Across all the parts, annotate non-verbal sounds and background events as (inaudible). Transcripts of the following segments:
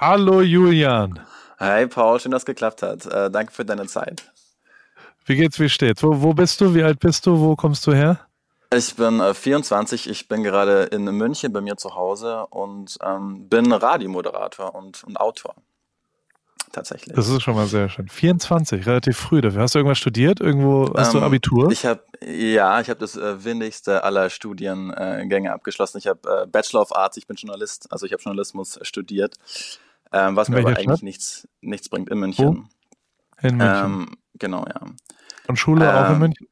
Hallo Julian. Hi Paul, schön, dass es geklappt hat. Äh, danke für deine Zeit. Wie geht's, wie steht's? Wo, wo bist du? Wie alt bist du? Wo kommst du her? Ich bin äh, 24, ich bin gerade in München bei mir zu Hause und ähm, bin Radiomoderator und, und Autor. Tatsächlich. Das ist schon mal sehr schön. 24, relativ früh dafür. Hast du irgendwas studiert? Irgendwo hast ähm, du Abitur? Ich habe ja, ich habe das äh, windigste aller Studiengänge abgeschlossen. Ich habe äh, Bachelor of Arts, ich bin Journalist, also ich habe Journalismus studiert, ähm, was mir aber eigentlich nichts, nichts bringt in München. Wo? In München. Ähm, genau, ja. Und Schule auch in ähm, München?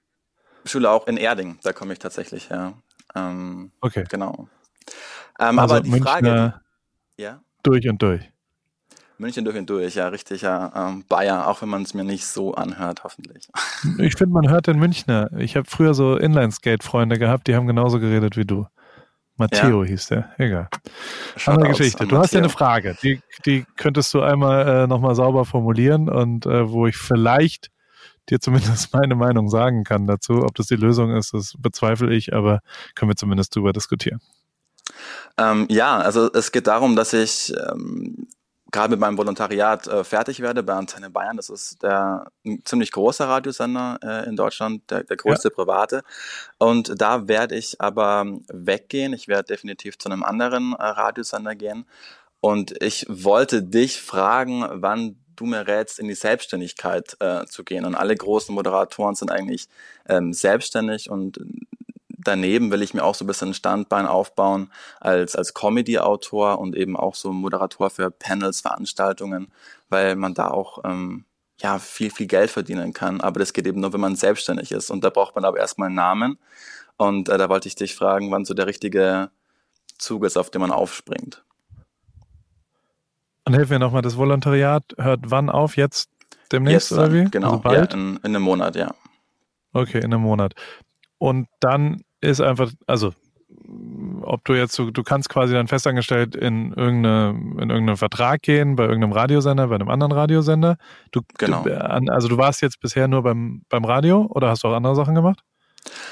Schule auch in Erding, da komme ich tatsächlich her. Ähm, okay. Genau. Ähm, also aber die Münchner Frage. Ja? Durch und durch. München durch und durch, ja, richtig, ja. Ähm, Bayer, auch wenn man es mir nicht so anhört, hoffentlich. Ich finde, man hört den Münchner. Ich habe früher so Inlineskate-Freunde gehabt, die haben genauso geredet wie du. Matteo ja. hieß der, egal. Andere Geschichte. Du hast ja eine Frage, die, die könntest du einmal äh, nochmal sauber formulieren und äh, wo ich vielleicht dir zumindest (laughs) meine Meinung sagen kann dazu. Ob das die Lösung ist, das bezweifle ich, aber können wir zumindest drüber diskutieren. Ähm, ja, also es geht darum, dass ich ähm, gerade mit meinem Volontariat äh, fertig werde bei Antenne Bayern. Das ist der ein ziemlich großer Radiosender äh, in Deutschland, der, der größte ja. private. Und da werde ich aber weggehen. Ich werde definitiv zu einem anderen äh, Radiosender gehen. Und ich wollte dich fragen, wann du mir rätst, in die Selbstständigkeit äh, zu gehen. Und alle großen Moderatoren sind eigentlich ähm, selbstständig und daneben will ich mir auch so ein bisschen ein Standbein aufbauen als, als Comedy-Autor und eben auch so Moderator für Panels, Veranstaltungen, weil man da auch ähm, ja viel, viel Geld verdienen kann. Aber das geht eben nur, wenn man selbstständig ist. Und da braucht man aber erstmal einen Namen. Und äh, da wollte ich dich fragen, wann so der richtige Zug ist, auf den man aufspringt. Und hilf mir nochmal, das Volontariat hört wann auf? Jetzt demnächst Jetzt, oder wie? Genau, also bald? Ja, in, in einem Monat, ja. Okay, in einem Monat. Und dann ist einfach, also ob du jetzt so, du kannst quasi dann festangestellt in irgendeine, in irgendeinen Vertrag gehen, bei irgendeinem Radiosender, bei einem anderen Radiosender. Du, genau. Du, also du warst jetzt bisher nur beim, beim Radio oder hast du auch andere Sachen gemacht?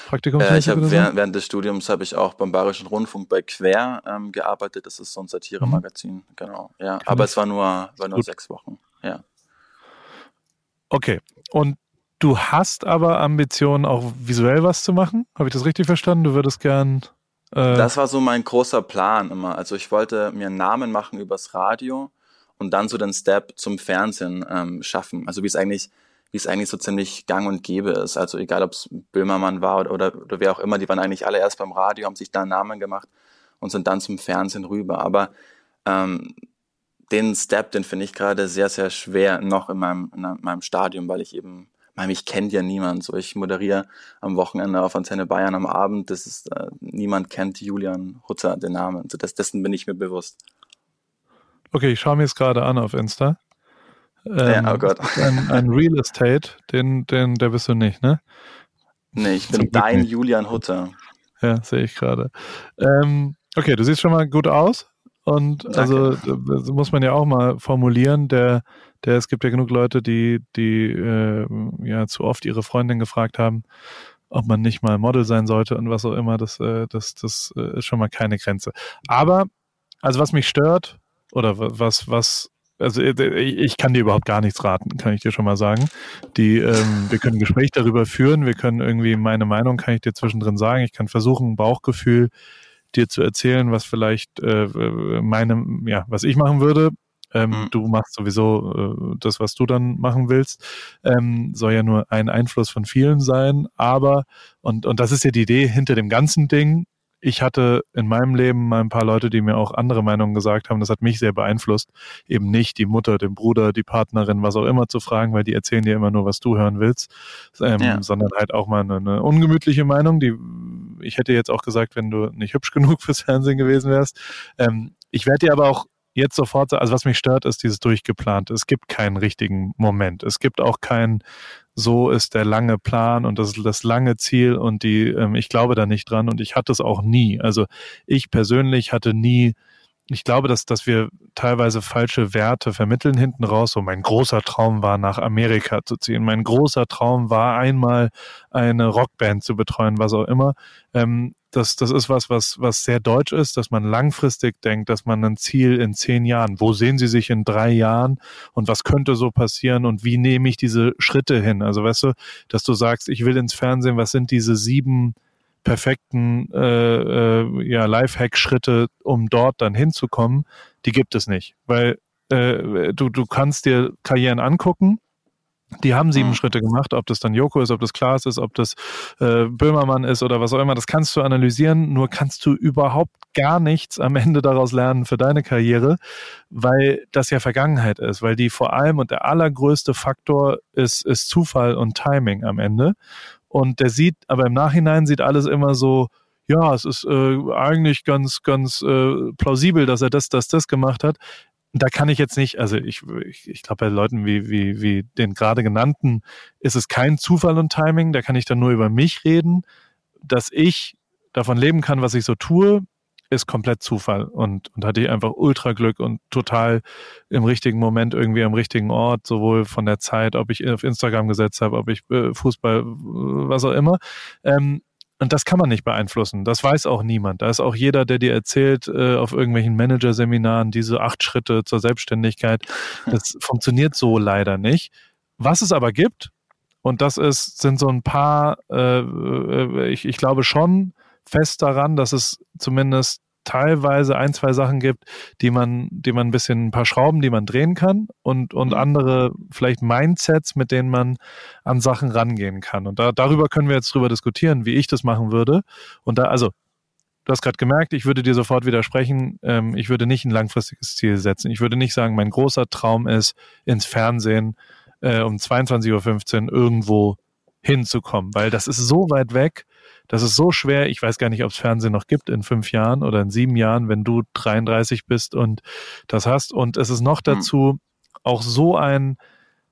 Praktikumsmäßig? Äh, ich habe während, während, des Studiums habe ich auch beim Bayerischen Rundfunk bei Quer ähm, gearbeitet. Das ist so ein Satiremagazin, mhm. genau. Ja, Kann aber ich? es war nur, war nur sechs Wochen. Ja. Okay. Und du hast aber Ambitionen, auch visuell was zu machen. Habe ich das richtig verstanden? Du würdest gern. Äh das war so mein großer Plan immer. Also ich wollte mir einen Namen machen übers Radio und dann so den Step zum Fernsehen ähm, schaffen. Also wie es eigentlich wie es eigentlich so ziemlich gang und gäbe ist. Also egal, ob es Böhmermann war oder, oder, oder wer auch immer, die waren eigentlich alle erst beim Radio, haben sich da einen Namen gemacht und sind dann zum Fernsehen rüber. Aber ähm, den Step, den finde ich gerade sehr, sehr schwer noch in meinem, in meinem Stadium, weil ich eben, weil mich kennt ja niemand. So, ich moderiere am Wochenende auf Antenne Bayern am Abend. Das ist, äh, niemand kennt Julian Hutter, den Namen. So, das, dessen bin ich mir bewusst. Okay, ich schaue mir es gerade an auf Insta. Ähm, ja, oh Gott. Ein, ein, Real Estate, den, den, der bist du nicht, ne? Nee, ich bin dein nicht. Julian Hutter. Ja, sehe ich gerade. Ähm, okay, du siehst schon mal gut aus. Und Danke. also das muss man ja auch mal formulieren, der, der, es gibt ja genug Leute, die, die äh, ja zu oft ihre Freundin gefragt haben, ob man nicht mal Model sein sollte und was auch immer, das, äh, das, das äh, ist schon mal keine Grenze. Aber, also was mich stört, oder was, was also äh, ich kann dir überhaupt gar nichts raten, kann ich dir schon mal sagen. Die, ähm, wir können ein Gespräch darüber führen, wir können irgendwie meine Meinung kann ich dir zwischendrin sagen. Ich kann versuchen, Bauchgefühl dir zu erzählen, was vielleicht äh, meine, ja, was ich machen würde. Ähm, mhm. Du machst sowieso äh, das, was du dann machen willst. Ähm, soll ja nur ein Einfluss von vielen sein, aber und und das ist ja die Idee hinter dem ganzen Ding ich hatte in meinem Leben mal ein paar Leute, die mir auch andere Meinungen gesagt haben. Das hat mich sehr beeinflusst, eben nicht die Mutter, den Bruder, die Partnerin, was auch immer zu fragen, weil die erzählen dir immer nur, was du hören willst, ähm, ja. sondern halt auch mal eine, eine, ungemütliche Meinung, die ich hätte jetzt auch gesagt, wenn du nicht hübsch genug fürs Fernsehen gewesen wärst. Ähm, ich werde dir aber auch jetzt sofort, also was mich stört, ist dieses durchgeplante. Es gibt keinen richtigen Moment. Es gibt auch kein, so ist der lange Plan und das ist das lange Ziel und die, ähm, ich glaube da nicht dran und ich hatte es auch nie. Also ich persönlich hatte nie, ich glaube, dass, dass wir teilweise falsche Werte vermitteln hinten raus. So mein großer Traum war, nach Amerika zu ziehen. Mein großer Traum war, einmal eine Rockband zu betreuen, was auch immer. Ähm, das, das ist was, was, was sehr deutsch ist, dass man langfristig denkt, dass man ein Ziel in zehn Jahren, wo sehen Sie sich in drei Jahren und was könnte so passieren und wie nehme ich diese Schritte hin? Also weißt du, dass du sagst, ich will ins Fernsehen, was sind diese sieben perfekten äh, äh, ja, Lifehack-Schritte, um dort dann hinzukommen, die gibt es nicht. Weil äh, du, du kannst dir Karrieren angucken, die haben sieben mhm. Schritte gemacht, ob das dann Joko ist, ob das Klaas ist, ob das äh, Böhmermann ist oder was auch immer. Das kannst du analysieren, nur kannst du überhaupt gar nichts am Ende daraus lernen für deine Karriere, weil das ja Vergangenheit ist, weil die vor allem und der allergrößte Faktor ist, ist Zufall und Timing am Ende. Und der sieht, aber im Nachhinein sieht alles immer so, ja, es ist äh, eigentlich ganz, ganz äh, plausibel, dass er das, das, das gemacht hat da kann ich jetzt nicht, also ich, ich, ich glaube, bei Leuten wie, wie, wie den gerade genannten ist es kein Zufall und Timing, da kann ich dann nur über mich reden. Dass ich davon leben kann, was ich so tue, ist komplett Zufall und, und hatte ich einfach ultra Glück und total im richtigen Moment irgendwie am richtigen Ort, sowohl von der Zeit, ob ich auf Instagram gesetzt habe, ob ich äh, Fußball, was auch immer. Ähm, und das kann man nicht beeinflussen. Das weiß auch niemand. Da ist auch jeder, der dir erzählt äh, auf irgendwelchen Managerseminaren diese acht Schritte zur Selbstständigkeit. Das funktioniert so leider nicht. Was es aber gibt, und das ist, sind so ein paar, äh, äh ich, ich glaube schon fest daran, dass es zumindest teilweise ein, zwei Sachen gibt, die man, die man ein bisschen ein paar Schrauben, die man drehen kann und, und mhm. andere vielleicht Mindsets, mit denen man an Sachen rangehen kann. Und da, darüber können wir jetzt drüber diskutieren, wie ich das machen würde. Und da, also, du hast gerade gemerkt, ich würde dir sofort widersprechen. Ähm, ich würde nicht ein langfristiges Ziel setzen. Ich würde nicht sagen, mein großer Traum ist, ins Fernsehen äh, um 22.15 Uhr irgendwo hinzukommen, weil das ist so weit weg das ist so schwer. Ich weiß gar nicht, ob es Fernsehen noch gibt in fünf Jahren oder in sieben Jahren, wenn du 33 bist und das hast. Und es ist noch hm. dazu auch so ein,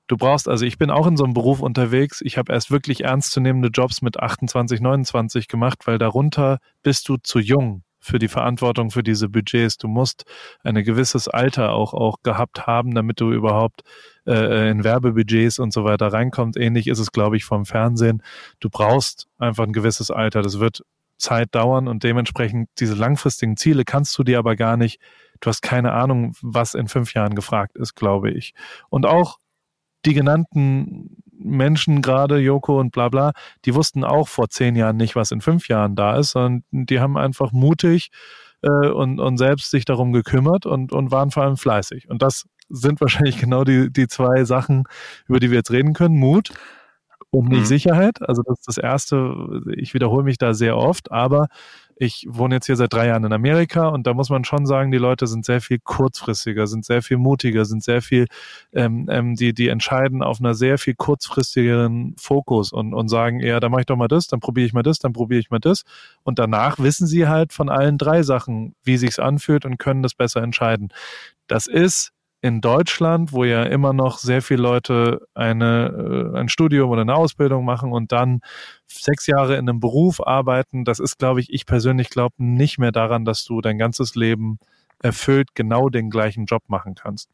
du brauchst, also ich bin auch in so einem Beruf unterwegs. Ich habe erst wirklich ernstzunehmende Jobs mit 28, 29 gemacht, weil darunter bist du zu jung für die Verantwortung für diese Budgets. Du musst ein gewisses Alter auch, auch gehabt haben, damit du überhaupt äh, in Werbebudgets und so weiter reinkommst. Ähnlich ist es, glaube ich, vom Fernsehen. Du brauchst einfach ein gewisses Alter. Das wird Zeit dauern und dementsprechend diese langfristigen Ziele kannst du dir aber gar nicht. Du hast keine Ahnung, was in fünf Jahren gefragt ist, glaube ich. Und auch die genannten Menschen gerade, Joko und bla bla, die wussten auch vor zehn Jahren nicht, was in fünf Jahren da ist, sondern die haben einfach mutig äh, und, und selbst sich darum gekümmert und, und waren vor allem fleißig. Und das sind wahrscheinlich (laughs) genau die, die zwei Sachen, über die wir jetzt reden können. Mut und nicht mhm. Sicherheit. Also das ist das Erste, ich wiederhole mich da sehr oft, aber ich wohne jetzt hier seit drei Jahren in Amerika und da muss man schon sagen, die Leute sind sehr viel kurzfristiger, sind sehr viel mutiger, sind sehr viel, ähm, ähm, die, die entscheiden auf einer sehr viel kurzfristigeren Fokus und, und sagen, ja, da mache ich doch mal das, dann probiere ich mal das, dann probiere ich mal das. Und danach wissen sie halt von allen drei Sachen, wie sich's anfühlt und können das besser entscheiden. Das ist in Deutschland, wo ja immer noch sehr viele Leute eine, äh, ein Studium oder eine Ausbildung machen und dann sechs Jahre in einem Beruf arbeiten, das ist, glaube ich, ich persönlich glaube nicht mehr daran, dass du dein ganzes Leben erfüllt genau den gleichen Job machen kannst.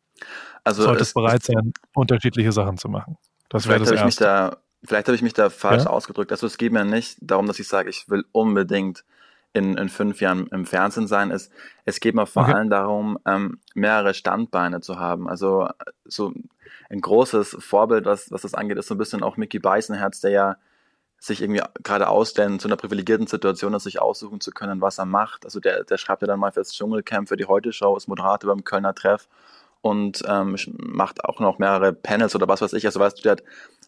Also du solltest bereit sein, unterschiedliche Sachen zu machen. Das wäre das Erste. Da, vielleicht habe ich mich da falsch ja? ausgedrückt. Also es geht mir nicht darum, dass ich sage, ich will unbedingt in, in fünf Jahren im Fernsehen sein, ist, es geht mir vor okay. allem darum, ähm, mehrere Standbeine zu haben. Also so ein großes Vorbild, was, was das angeht, ist so ein bisschen auch Mickey Beisenherz, der ja sich irgendwie gerade ausstellen, zu einer privilegierten Situation ist, sich aussuchen zu können, was er macht. Also der, der schreibt ja dann mal fürs Dschungelcamp, für die Heute-Show, ist Moderator beim Kölner Treff und ähm, macht auch noch mehrere Panels oder was weiß ich. Also weißt du, der hat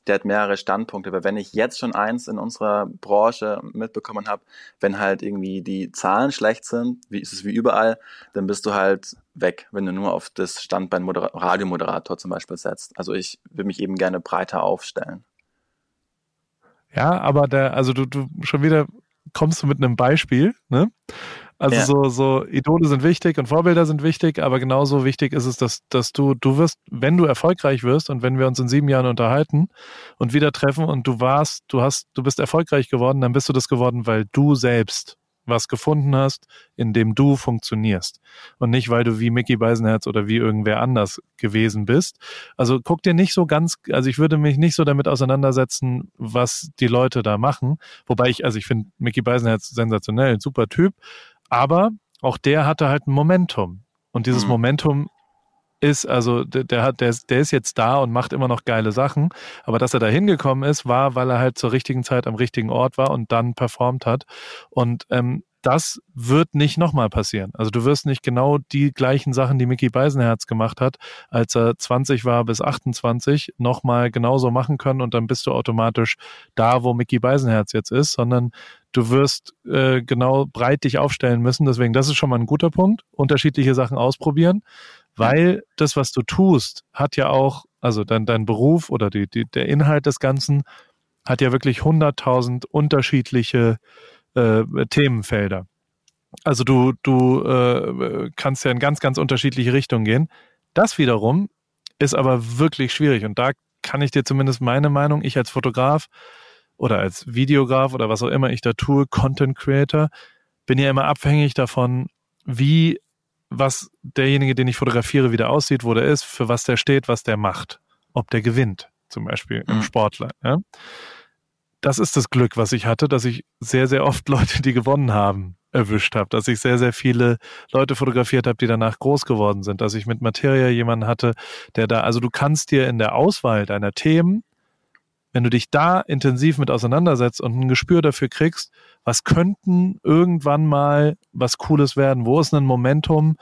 der hat mehrere Standpunkte. Aber wenn ich jetzt schon eins in unserer Branche mitbekommen habe, wenn halt irgendwie die Zahlen schlecht sind, wie ist es wie überall, dann bist du halt weg, wenn du nur auf das Standbein Moder Radiomoderator zum Beispiel setzt. Also ich will mich eben gerne breiter aufstellen. Ja, aber der, also du, du schon wieder kommst du mit einem Beispiel, ne? Also ja. so, so Idole sind wichtig und Vorbilder sind wichtig, aber genauso wichtig ist es, dass, dass du, du wirst, wenn du erfolgreich wirst und wenn wir uns in sieben Jahren unterhalten und wieder treffen und du warst, du hast, du bist erfolgreich geworden, dann bist du das geworden, weil du selbst was gefunden hast, in dem du funktionierst. Und nicht, weil du wie Mickey Beisenherz oder wie irgendwer anders gewesen bist. Also guck dir nicht so ganz, also ich würde mich nicht so damit auseinandersetzen, was die Leute da machen. Wobei ich, also ich finde Mickey Beisenherz sensationell, super Typ. Aber auch der hatte halt ein Momentum. Und dieses mhm. Momentum ist, also der, der hat, der, der ist jetzt da und macht immer noch geile Sachen. Aber dass er da hingekommen ist, war, weil er halt zur richtigen Zeit am richtigen Ort war und dann performt hat. Und ähm, das wird nicht nochmal passieren. Also du wirst nicht genau die gleichen Sachen, die Mickey Beisenherz gemacht hat, als er 20 war bis 28, nochmal genauso machen können und dann bist du automatisch da, wo Mickey Beisenherz jetzt ist, sondern du wirst äh, genau breit dich aufstellen müssen. Deswegen, das ist schon mal ein guter Punkt. Unterschiedliche Sachen ausprobieren weil das, was du tust, hat ja auch, also dein, dein Beruf oder die, die, der Inhalt des Ganzen hat ja wirklich hunderttausend unterschiedliche äh, Themenfelder. Also du, du äh, kannst ja in ganz, ganz unterschiedliche Richtungen gehen. Das wiederum ist aber wirklich schwierig und da kann ich dir zumindest meine Meinung, ich als Fotograf oder als Videograf oder was auch immer ich da tue, Content Creator, bin ja immer abhängig davon, wie was derjenige, den ich fotografiere, wieder aussieht, wo der ist, für was der steht, was der macht. Ob der gewinnt, zum Beispiel mhm. im Sportler. Ja? Das ist das Glück, was ich hatte, dass ich sehr, sehr oft (laughs) Leute, die gewonnen haben, erwischt habe, dass ich sehr, sehr viele Leute fotografiert habe, die danach groß geworden sind, dass ich mit Materia jemanden hatte, der da, also du kannst dir in der Auswahl deiner Themen wenn du dich da intensiv mit auseinandersetzt und ein Gespür dafür kriegst, was könnten irgendwann mal was Cooles werden, wo ist ein Momentum,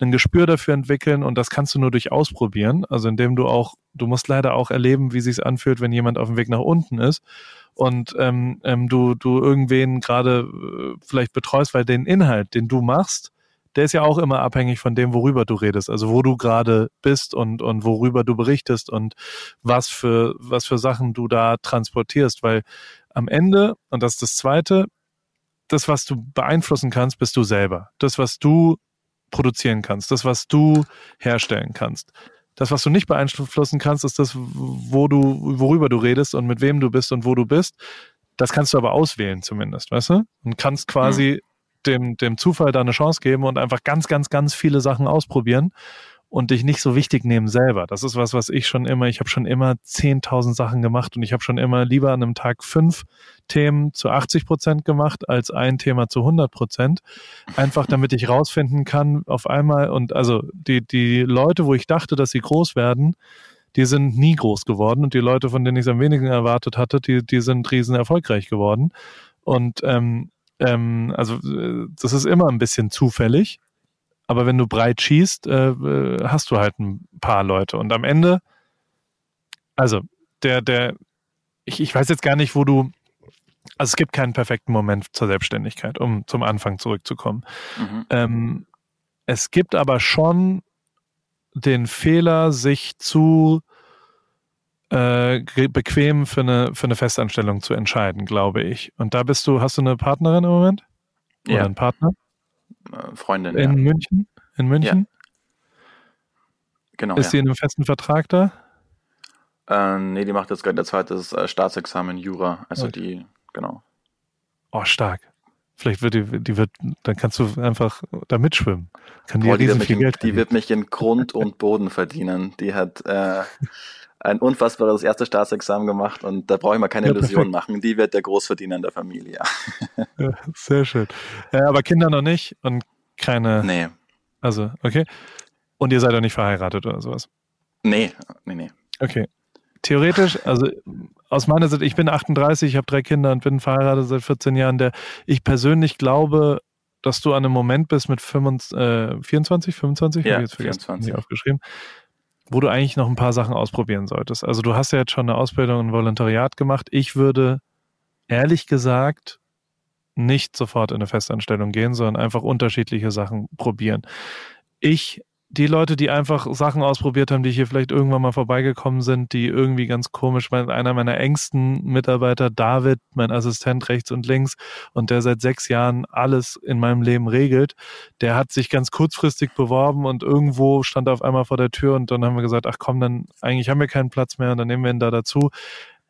ein Gespür dafür entwickeln und das kannst du nur durch Ausprobieren, also indem du auch, du musst leider auch erleben, wie sich anfühlt, wenn jemand auf dem Weg nach unten ist und ähm, ähm, du, du irgendwen gerade äh, vielleicht betreust, weil den Inhalt, den du machst, der ist ja auch immer abhängig von dem, worüber du redest, also wo du gerade bist und, und worüber du berichtest und was für, was für Sachen du da transportierst, weil am Ende, und das ist das Zweite, das, was du beeinflussen kannst, bist du selber. Das, was du produzieren kannst, das, was du herstellen kannst. Das, was du nicht beeinflussen kannst, ist das, wo du, worüber du redest und mit wem du bist und wo du bist. Das kannst du aber auswählen zumindest, weißt du? Und kannst quasi mhm dem, dem Zufall da eine Chance geben und einfach ganz, ganz, ganz viele Sachen ausprobieren und dich nicht so wichtig nehmen selber. Das ist was, was ich schon immer, ich habe schon immer 10.000 Sachen gemacht und ich habe schon immer lieber an einem Tag fünf Themen zu 80 Prozent gemacht als ein Thema zu 100 Prozent. Einfach damit ich rausfinden kann auf einmal und also die, die Leute, wo ich dachte, dass sie groß werden, die sind nie groß geworden und die Leute, von denen ich es am wenigsten erwartet hatte, die, die sind riesen erfolgreich geworden. Und ähm, ähm, also äh, das ist immer ein bisschen zufällig. Aber wenn du breit schießt, äh, äh, hast du halt ein paar Leute. Und am Ende, also der, der, ich, ich weiß jetzt gar nicht, wo du, also es gibt keinen perfekten Moment zur Selbstständigkeit, um zum Anfang zurückzukommen. Mhm. Ähm, es gibt aber schon den Fehler, sich zu äh, bequem für eine, für eine Festanstellung zu entscheiden, glaube ich. Und da bist du, hast du eine Partnerin im Moment? Oder ja. einen Partner? Äh, Freundin. In ja. München? In München? Ja. Genau. Ist sie in einem festen Vertrag da? Äh, nee, die macht jetzt gerade ihr zweites äh, Staatsexamen Jura. Also okay. die, genau. Oh, stark. Vielleicht wird die, die wird, dann kannst du einfach da mitschwimmen. Kann die, Boah, die, wird, mich in, die wird mich in Grund und Boden verdienen. Die hat äh, (laughs) ein unfassbares erstes Staatsexamen gemacht und da brauche ich mal keine ja, Illusion machen. Die wird der Großverdiener in der Familie. (laughs) ja, sehr schön. Ja, aber Kinder noch nicht und keine. Nee. Also, okay. Und ihr seid doch nicht verheiratet oder sowas? Nee, nee, nee. Okay. Theoretisch, also aus meiner Sicht, ich bin 38, ich habe drei Kinder und bin verheiratet seit 14 Jahren. Der ich persönlich glaube, dass du an einem Moment bist mit 25, äh, 24, 25, ja, ich jetzt vergessen, 24. aufgeschrieben, wo du eigentlich noch ein paar Sachen ausprobieren solltest. Also du hast ja jetzt schon eine Ausbildung, ein Volontariat gemacht. Ich würde ehrlich gesagt nicht sofort in eine Festanstellung gehen, sondern einfach unterschiedliche Sachen probieren. Ich die Leute, die einfach Sachen ausprobiert haben, die hier vielleicht irgendwann mal vorbeigekommen sind, die irgendwie ganz komisch, mein, einer meiner engsten Mitarbeiter, David, mein Assistent rechts und links und der seit sechs Jahren alles in meinem Leben regelt, der hat sich ganz kurzfristig beworben und irgendwo stand er auf einmal vor der Tür und dann haben wir gesagt, ach komm, dann eigentlich haben wir keinen Platz mehr und dann nehmen wir ihn da dazu.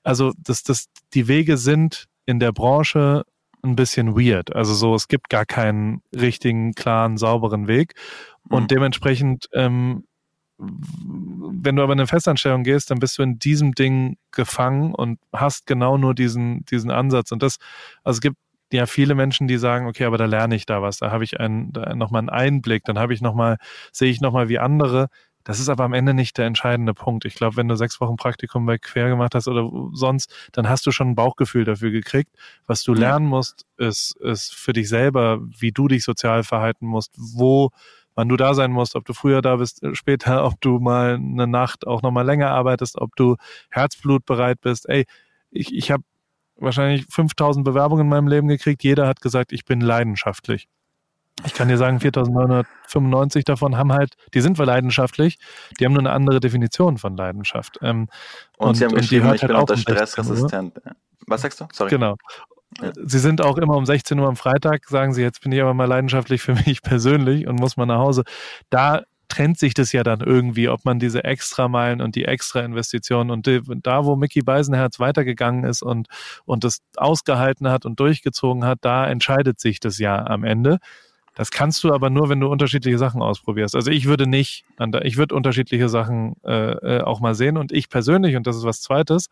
Also das, das, die Wege sind in der Branche ein bisschen weird. Also so, es gibt gar keinen richtigen, klaren, sauberen Weg. Und mhm. dementsprechend, ähm, wenn du aber in eine Festanstellung gehst, dann bist du in diesem Ding gefangen und hast genau nur diesen, diesen Ansatz. Und das, also es gibt ja viele Menschen, die sagen, okay, aber da lerne ich da was, da habe ich einen, da nochmal einen Einblick, dann habe ich nochmal, sehe ich nochmal wie andere. Das ist aber am Ende nicht der entscheidende Punkt. Ich glaube, wenn du sechs Wochen Praktikum bei Quer gemacht hast oder sonst, dann hast du schon ein Bauchgefühl dafür gekriegt. Was du lernen musst, ist, ist für dich selber, wie du dich sozial verhalten musst, wo wann du da sein musst, ob du früher da bist, äh, später, ob du mal eine Nacht auch nochmal länger arbeitest, ob du Herzblutbereit bist. Ey, ich, ich habe wahrscheinlich 5000 Bewerbungen in meinem Leben gekriegt. Jeder hat gesagt, ich bin leidenschaftlich. Ich kann dir sagen, 4995 davon haben halt, die sind wir leidenschaftlich, die haben nur eine andere Definition von Leidenschaft. Ähm, und, und, sie haben und geschrieben, ich halt bin unter stressresistent. Was sagst du? Sorry. Genau. Ja. Sie sind auch immer um 16 Uhr am Freitag, sagen Sie, jetzt bin ich aber mal leidenschaftlich für (laughs) mich persönlich und muss mal nach Hause. Da trennt sich das ja dann irgendwie, ob man diese Extrameilen und die Extra-Investitionen und die, da, wo Mickey Beisenherz weitergegangen ist und, und das ausgehalten hat und durchgezogen hat, da entscheidet sich das ja am Ende. Das kannst du aber nur, wenn du unterschiedliche Sachen ausprobierst. Also ich würde nicht, ich würde unterschiedliche Sachen äh, äh, auch mal sehen und ich persönlich, und das ist was Zweites,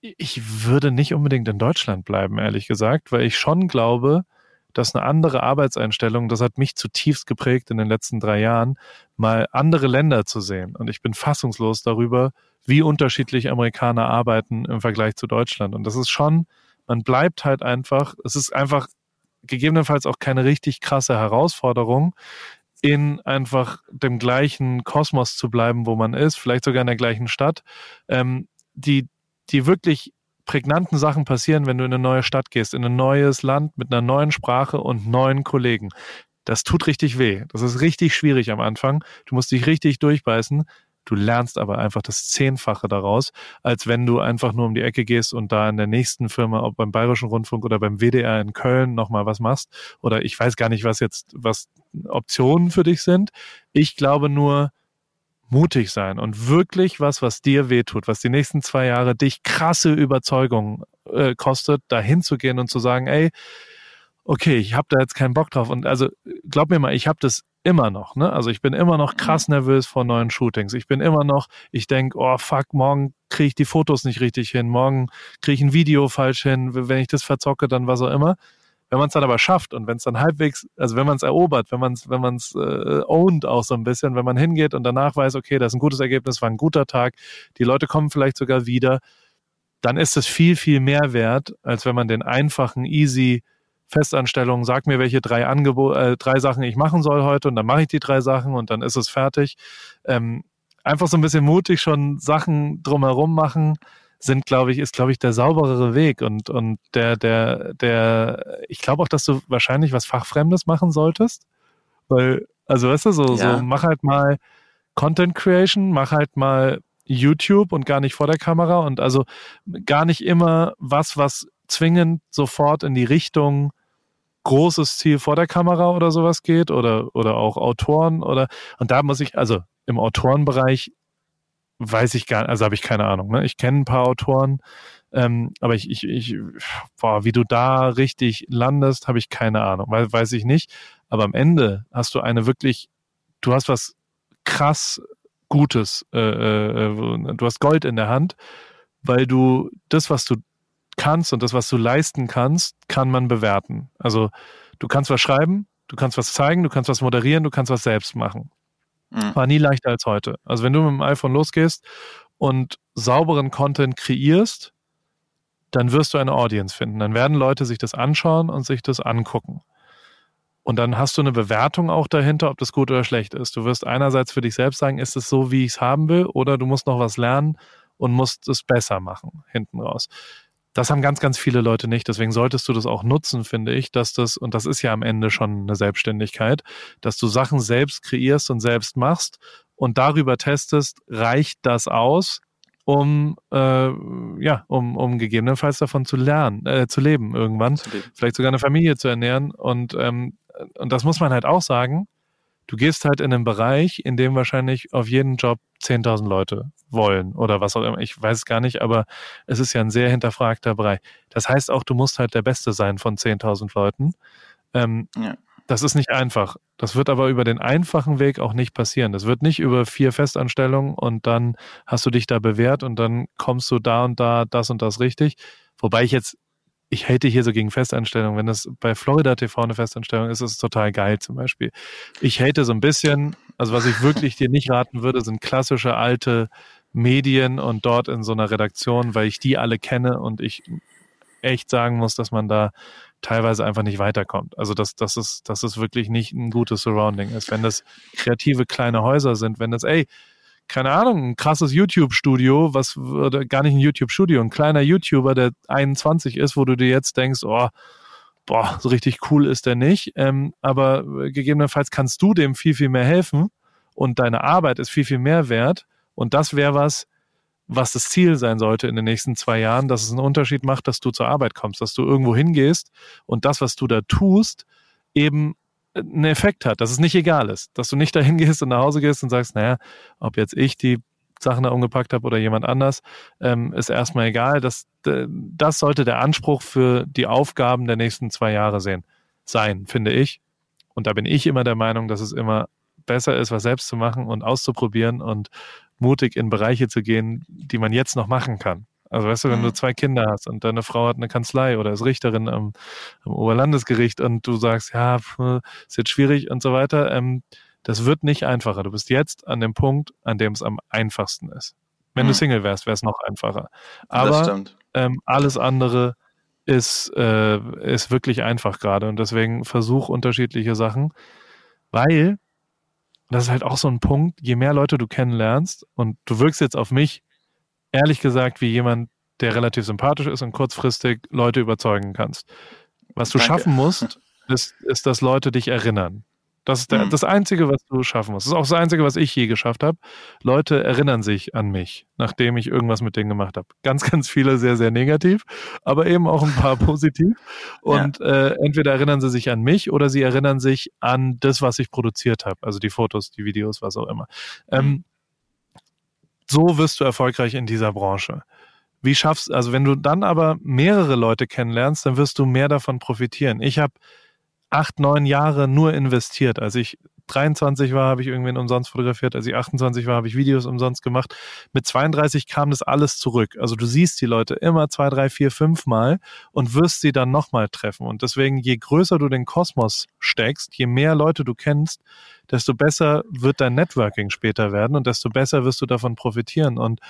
ich würde nicht unbedingt in Deutschland bleiben, ehrlich gesagt, weil ich schon glaube, dass eine andere Arbeitseinstellung, das hat mich zutiefst geprägt in den letzten drei Jahren, mal andere Länder zu sehen. Und ich bin fassungslos darüber, wie unterschiedlich Amerikaner arbeiten im Vergleich zu Deutschland. Und das ist schon, man bleibt halt einfach, es ist einfach gegebenenfalls auch keine richtig krasse Herausforderung, in einfach dem gleichen Kosmos zu bleiben, wo man ist, vielleicht sogar in der gleichen Stadt. Ähm, die, die wirklich prägnanten Sachen passieren, wenn du in eine neue Stadt gehst, in ein neues Land mit einer neuen Sprache und neuen Kollegen. Das tut richtig weh. Das ist richtig schwierig am Anfang. Du musst dich richtig durchbeißen. Du lernst aber einfach das Zehnfache daraus, als wenn du einfach nur um die Ecke gehst und da in der nächsten Firma, ob beim Bayerischen Rundfunk oder beim WDR in Köln nochmal was machst. Oder ich weiß gar nicht, was jetzt, was Optionen für dich sind. Ich glaube nur, mutig sein und wirklich was, was dir wehtut, was die nächsten zwei Jahre dich krasse Überzeugung äh, kostet, dahin zu gehen und zu sagen, ey, okay, ich habe da jetzt keinen Bock drauf. Und also glaub mir mal, ich habe das immer noch. Ne? Also ich bin immer noch krass mhm. nervös vor neuen Shootings. Ich bin immer noch, ich denke, oh fuck, morgen kriege ich die Fotos nicht richtig hin, morgen kriege ich ein Video falsch hin, wenn ich das verzocke, dann was auch immer. Wenn man es dann aber schafft und wenn es dann halbwegs, also wenn man es erobert, wenn man es wenn man's, äh, owned auch so ein bisschen, wenn man hingeht und danach weiß, okay, das ist ein gutes Ergebnis, war ein guter Tag, die Leute kommen vielleicht sogar wieder, dann ist es viel, viel mehr wert, als wenn man den einfachen, easy Festanstellung, sag mir, welche drei Angebo äh, drei Sachen ich machen soll heute und dann mache ich die drei Sachen und dann ist es fertig. Ähm, einfach so ein bisschen mutig schon Sachen drumherum machen, sind, glaube ich, ist, glaube ich, der sauberere Weg und, und der, der, der, ich glaube auch, dass du wahrscheinlich was Fachfremdes machen solltest. Weil, also weißt du, so, ja. so mach halt mal Content Creation, mach halt mal YouTube und gar nicht vor der Kamera und also gar nicht immer was, was zwingend sofort in die Richtung großes Ziel vor der Kamera oder sowas geht oder, oder auch Autoren oder, und da muss ich, also im Autorenbereich weiß ich gar nicht, also habe ich keine Ahnung. Ne? Ich kenne ein paar Autoren, ähm, aber ich, ich, ich, boah, wie du da richtig landest, habe ich keine Ahnung, weil, weiß ich nicht. Aber am Ende hast du eine wirklich, du hast was krass Gutes, äh, äh, du hast Gold in der Hand, weil du das, was du kannst und das, was du leisten kannst, kann man bewerten. Also du kannst was schreiben, du kannst was zeigen, du kannst was moderieren, du kannst was selbst machen. Mhm. War nie leichter als heute. Also wenn du mit dem iPhone losgehst und sauberen Content kreierst, dann wirst du eine Audience finden. Dann werden Leute sich das anschauen und sich das angucken. Und dann hast du eine Bewertung auch dahinter, ob das gut oder schlecht ist. Du wirst einerseits für dich selbst sagen, ist es so, wie ich es haben will, oder du musst noch was lernen und musst es besser machen hinten raus. Das haben ganz, ganz viele Leute nicht. Deswegen solltest du das auch nutzen, finde ich, dass das, und das ist ja am Ende schon eine Selbstständigkeit, dass du Sachen selbst kreierst und selbst machst und darüber testest, reicht das aus, um äh, ja, um, um gegebenenfalls davon zu lernen, äh, zu leben irgendwann, zu leben. vielleicht sogar eine Familie zu ernähren. Und, ähm, und das muss man halt auch sagen, du gehst halt in einen Bereich, in dem wahrscheinlich auf jeden Job 10.000 Leute wollen oder was auch immer. Ich weiß es gar nicht, aber es ist ja ein sehr hinterfragter Bereich. Das heißt auch, du musst halt der Beste sein von 10.000 Leuten. Ähm, ja. Das ist nicht einfach. Das wird aber über den einfachen Weg auch nicht passieren. Das wird nicht über vier Festanstellungen und dann hast du dich da bewährt und dann kommst du da und da das und das richtig. Wobei ich jetzt ich hate hier so gegen Festanstellungen. Wenn das bei Florida TV eine Festanstellung ist, ist es total geil zum Beispiel. Ich hate so ein bisschen, also was ich wirklich dir nicht raten würde, sind klassische alte Medien und dort in so einer Redaktion, weil ich die alle kenne und ich echt sagen muss, dass man da teilweise einfach nicht weiterkommt. Also dass, dass, es, dass es wirklich nicht ein gutes Surrounding ist. Wenn das kreative kleine Häuser sind, wenn das, ey, keine Ahnung, ein krasses YouTube-Studio, was oder gar nicht ein YouTube-Studio, ein kleiner YouTuber, der 21 ist, wo du dir jetzt denkst, oh, boah, so richtig cool ist der nicht. Ähm, aber gegebenenfalls kannst du dem viel, viel mehr helfen und deine Arbeit ist viel, viel mehr wert. Und das wäre was, was das Ziel sein sollte in den nächsten zwei Jahren, dass es einen Unterschied macht, dass du zur Arbeit kommst, dass du irgendwo hingehst und das, was du da tust, eben einen Effekt hat, dass es nicht egal ist, dass du nicht dahin gehst und nach Hause gehst und sagst, naja, ob jetzt ich die Sachen da umgepackt habe oder jemand anders, ähm, ist erstmal egal. Das, das sollte der Anspruch für die Aufgaben der nächsten zwei Jahre sehen, sein, finde ich. Und da bin ich immer der Meinung, dass es immer besser ist, was selbst zu machen und auszuprobieren und mutig in Bereiche zu gehen, die man jetzt noch machen kann. Also weißt du, wenn mhm. du zwei Kinder hast und deine Frau hat eine Kanzlei oder ist Richterin am, am Oberlandesgericht und du sagst, ja, ist jetzt schwierig und so weiter, ähm, das wird nicht einfacher. Du bist jetzt an dem Punkt, an dem es am einfachsten ist. Wenn mhm. du Single wärst, wäre es noch einfacher. Aber ähm, alles andere ist, äh, ist wirklich einfach gerade und deswegen versuch unterschiedliche Sachen, weil das ist halt auch so ein Punkt, je mehr Leute du kennenlernst und du wirkst jetzt auf mich ehrlich gesagt wie jemand, der relativ sympathisch ist und kurzfristig Leute überzeugen kannst. Was du Danke. schaffen musst, ist, ist, dass Leute dich erinnern. Das ist der, mhm. das Einzige, was du schaffen musst. Das ist auch das Einzige, was ich je geschafft habe. Leute erinnern sich an mich, nachdem ich irgendwas mit denen gemacht habe. Ganz, (laughs) ganz viele sehr, sehr negativ, aber eben auch ein paar (laughs) positiv. Und ja. äh, entweder erinnern sie sich an mich oder sie erinnern sich an das, was ich produziert habe. Also die Fotos, die Videos, was auch immer. Ähm, mhm. So wirst du erfolgreich in dieser Branche. Wie schaffst, also wenn du dann aber mehrere Leute kennenlernst, dann wirst du mehr davon profitieren. Ich habe acht, neun Jahre nur investiert. Als ich 23 war, habe ich irgendwen umsonst fotografiert. Als ich 28 war, habe ich Videos umsonst gemacht. Mit 32 kam das alles zurück. Also du siehst die Leute immer zwei, drei, vier, fünf Mal und wirst sie dann nochmal treffen. Und deswegen, je größer du den Kosmos steckst, je mehr Leute du kennst, desto besser wird dein Networking später werden und desto besser wirst du davon profitieren. Und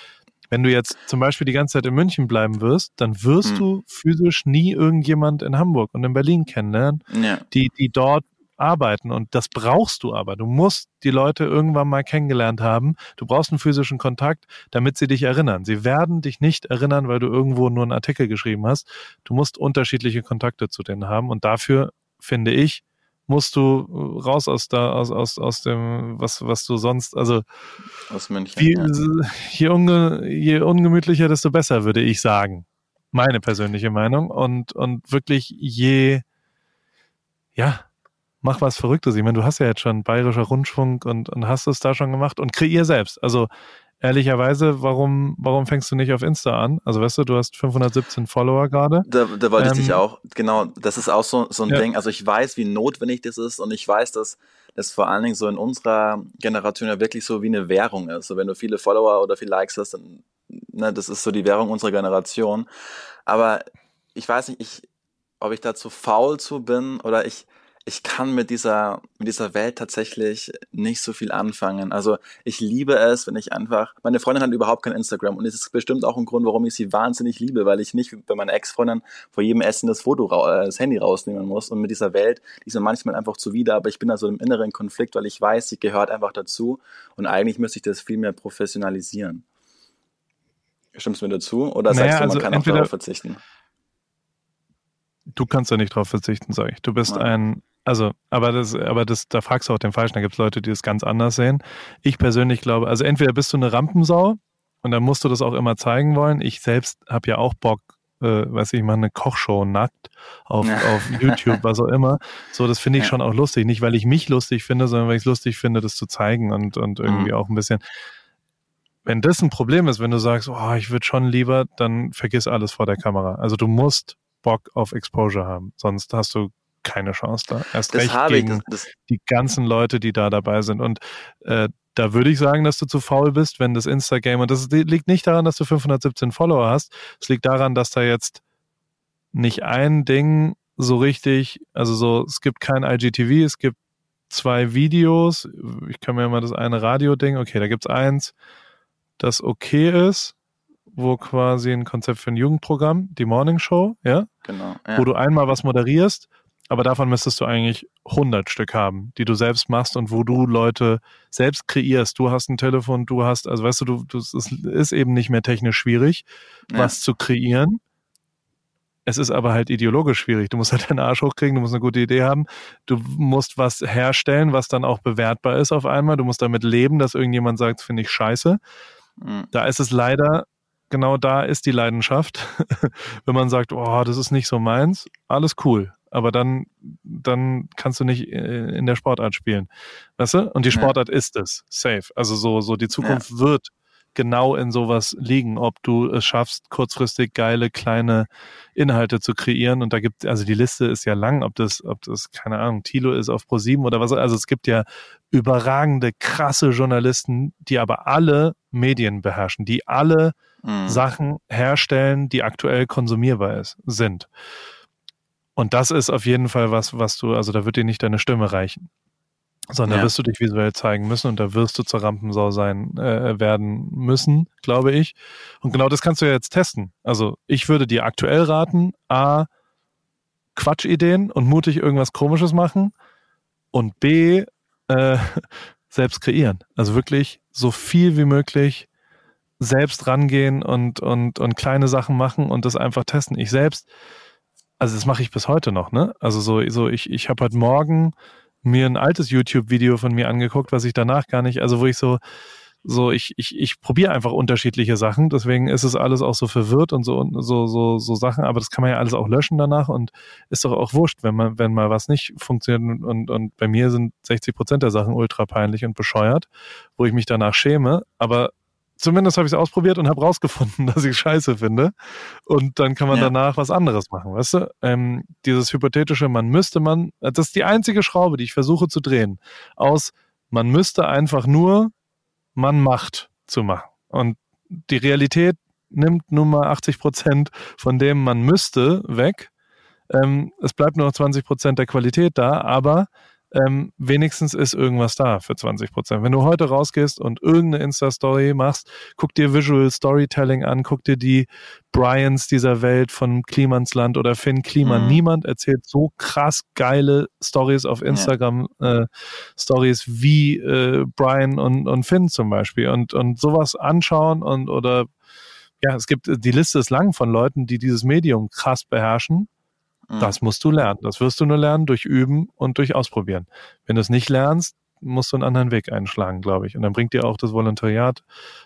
wenn du jetzt zum Beispiel die ganze Zeit in München bleiben wirst, dann wirst hm. du physisch nie irgendjemand in Hamburg und in Berlin kennenlernen, ja. die, die dort arbeiten. Und das brauchst du aber. Du musst die Leute irgendwann mal kennengelernt haben. Du brauchst einen physischen Kontakt, damit sie dich erinnern. Sie werden dich nicht erinnern, weil du irgendwo nur einen Artikel geschrieben hast. Du musst unterschiedliche Kontakte zu denen haben. Und dafür, finde ich, musst du äh, raus aus da, aus, aus, aus dem, was, was du sonst, also aus München. Wie, ja. je, unge, je ungemütlicher, desto besser, würde ich sagen. Meine persönliche Meinung. Und, und wirklich je, ja, mach was Verrücktes. Ich meine, du hast ja jetzt schon bayerischer Rundfunk und, und hast es da schon gemacht und kreier selbst. Also ehrlicherweise, warum, warum fängst du nicht auf Insta an? Also weißt du, du hast 517 Follower gerade. Da, da wollte ähm, ich dich auch, genau, das ist auch so, so ein ja. Ding. Also ich weiß, wie notwendig das ist und ich weiß, dass das vor allen Dingen so in unserer Generation ja wirklich so wie eine Währung ist. So wenn du viele Follower oder viele Likes hast, dann, ne, das ist so die Währung unserer Generation. Aber ich weiß nicht, ich, ob ich dazu faul zu bin oder ich, ich kann mit dieser, mit dieser Welt tatsächlich nicht so viel anfangen. Also ich liebe es, wenn ich einfach, meine Freundin hat überhaupt kein Instagram und es ist bestimmt auch ein Grund, warum ich sie wahnsinnig liebe, weil ich nicht bei meiner Ex-Freundin vor jedem Essen das Foto, äh, das Handy rausnehmen muss und mit dieser Welt, die ist mir manchmal einfach zuwider, aber ich bin da so im inneren Konflikt, weil ich weiß, sie gehört einfach dazu und eigentlich müsste ich das viel mehr professionalisieren. Stimmst du mir dazu? Oder naja, sagst du, man also kann auch darauf verzichten? Du kannst da nicht drauf verzichten, sage ich. Du bist ja. ein also, aber das, aber das, da fragst du auch den Falschen. Da gibt es Leute, die das ganz anders sehen. Ich persönlich glaube, also entweder bist du eine Rampensau und dann musst du das auch immer zeigen wollen. Ich selbst habe ja auch Bock, äh, weiß ich, mache eine Kochshow nackt auf, auf YouTube, was auch immer. So, das finde ich ja. schon auch lustig. Nicht, weil ich mich lustig finde, sondern weil ich es lustig finde, das zu zeigen und, und irgendwie mhm. auch ein bisschen. Wenn das ein Problem ist, wenn du sagst, oh, ich würde schon lieber, dann vergiss alles vor der Kamera. Also du musst Bock auf Exposure haben, sonst hast du keine Chance da. Erst das recht gegen das, das die ganzen Leute, die da dabei sind. Und äh, da würde ich sagen, dass du zu faul bist, wenn das Instagram, und das liegt nicht daran, dass du 517 Follower hast, es liegt daran, dass da jetzt nicht ein Ding so richtig, also so, es gibt kein IGTV, es gibt zwei Videos, ich kann mir mal das eine Radio-Ding, okay, da gibt es eins, das okay ist, wo quasi ein Konzept für ein Jugendprogramm, die Morning Show, ja? Genau. Ja. Wo du einmal was moderierst aber davon müsstest du eigentlich 100 Stück haben, die du selbst machst und wo du Leute selbst kreierst. Du hast ein Telefon, du hast, also weißt du, du, du es ist eben nicht mehr technisch schwierig, ja. was zu kreieren. Es ist aber halt ideologisch schwierig. Du musst halt deinen Arsch hochkriegen, du musst eine gute Idee haben. Du musst was herstellen, was dann auch bewertbar ist auf einmal. Du musst damit leben, dass irgendjemand sagt, finde ich scheiße. Mhm. Da ist es leider genau da ist die Leidenschaft. (laughs) Wenn man sagt, oh, das ist nicht so meins, alles cool aber dann, dann kannst du nicht äh, in der Sportart spielen. Weißt du? Und die Sportart ja. ist es. Safe. Also so, so die Zukunft ja. wird genau in sowas liegen, ob du es schaffst, kurzfristig geile kleine Inhalte zu kreieren. Und da gibt, also die Liste ist ja lang, ob das, ob das, keine Ahnung, Tilo ist auf Pro7 oder was. Also es gibt ja überragende, krasse Journalisten, die aber alle Medien beherrschen, die alle mhm. Sachen herstellen, die aktuell konsumierbar ist, sind. Und das ist auf jeden Fall was, was du, also da wird dir nicht deine Stimme reichen, sondern ja. da wirst du dich visuell zeigen müssen und da wirst du zur Rampensau sein äh, werden müssen, glaube ich. Und genau das kannst du ja jetzt testen. Also ich würde dir aktuell raten, a Quatschideen und mutig irgendwas Komisches machen und b äh, (laughs) selbst kreieren. Also wirklich so viel wie möglich selbst rangehen und, und, und kleine Sachen machen und das einfach testen. Ich selbst also das mache ich bis heute noch, ne? Also so, so ich, ich habe heute Morgen mir ein altes YouTube-Video von mir angeguckt, was ich danach gar nicht, also wo ich so, so ich, ich, ich probiere einfach unterschiedliche Sachen, deswegen ist es alles auch so verwirrt und so, so, so, so Sachen, aber das kann man ja alles auch löschen danach und ist doch auch wurscht, wenn man, wenn mal was nicht funktioniert und, und bei mir sind 60 Prozent der Sachen ultra peinlich und bescheuert, wo ich mich danach schäme, aber zumindest habe ich es ausprobiert und habe rausgefunden, (laughs) dass ich scheiße finde. Und dann kann man ja. danach was anderes machen, weißt du? Ähm, dieses hypothetische, man müsste man, das ist die einzige Schraube, die ich versuche zu drehen, aus man müsste einfach nur, man macht zu machen. Und die Realität nimmt nun mal 80 Prozent von dem man müsste weg. Ähm, es bleibt nur noch 20 Prozent der Qualität da, aber ähm, wenigstens ist irgendwas da für 20 Prozent. Wenn du heute rausgehst und irgendeine Insta-Story machst, guck dir Visual Storytelling an, guck dir die Bryans dieser Welt von Klimansland oder Finn Kliman. Mhm. Niemand erzählt so krass geile Stories auf Instagram, ja. äh, Stories wie äh, Brian und, und Finn zum Beispiel. Und, und sowas anschauen und oder ja, es gibt, die Liste ist lang von Leuten, die dieses Medium krass beherrschen Mhm. Das musst du lernen. Das wirst du nur lernen durch Üben und durch Ausprobieren. Wenn du es nicht lernst, musst du einen anderen Weg einschlagen, glaube ich. Und dann bringt dir auch das Volontariat